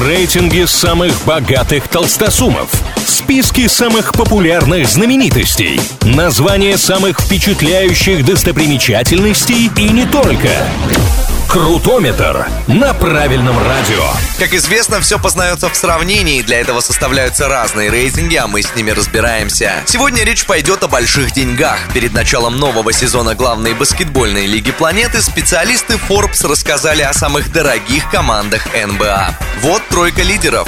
Рейтинги самых богатых толстосумов. Списки самых популярных знаменитостей. Названия самых впечатляющих достопримечательностей и не только. Крутометр на правильном радио. Как известно, все познается в сравнении, для этого составляются разные рейтинги, а мы с ними разбираемся. Сегодня речь пойдет о больших деньгах. Перед началом нового сезона главной баскетбольной лиги планеты специалисты Forbes рассказали о самых дорогих командах НБА. Вот тройка лидеров.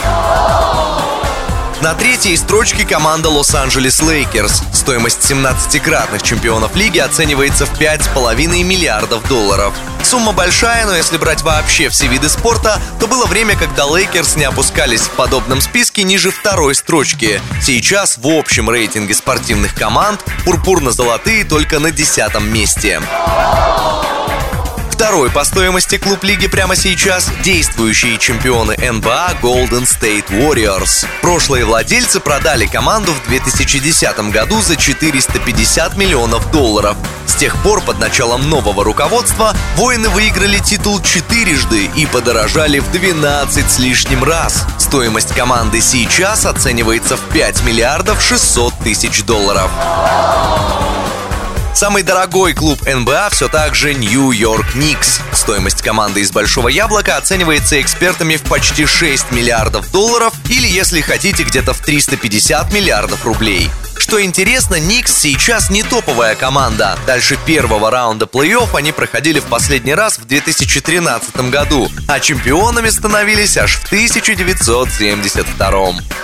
На третьей строчке команда Лос-Анджелес Лейкерс. Стоимость 17-кратных чемпионов лиги оценивается в 5,5 миллиардов долларов. Сумма большая, но если брать вообще все виды спорта, то было время, когда Лейкерс не опускались в подобном списке ниже второй строчки. Сейчас в общем рейтинге спортивных команд пурпурно-золотые только на десятом месте. Второй по стоимости клуб лиги прямо сейчас – действующие чемпионы НБА Golden State Warriors. Прошлые владельцы продали команду в 2010 году за 450 миллионов долларов. С тех пор под началом нового руководства воины выиграли титул четырежды и подорожали в 12 с лишним раз. Стоимость команды сейчас оценивается в 5 миллиардов 600 тысяч долларов. Самый дорогой клуб НБА все так же Нью-Йорк Никс. Стоимость команды из Большого Яблока оценивается экспертами в почти 6 миллиардов долларов или, если хотите, где-то в 350 миллиардов рублей. Что интересно, Никс сейчас не топовая команда. Дальше первого раунда плей-офф они проходили в последний раз в 2013 году, а чемпионами становились аж в 1972.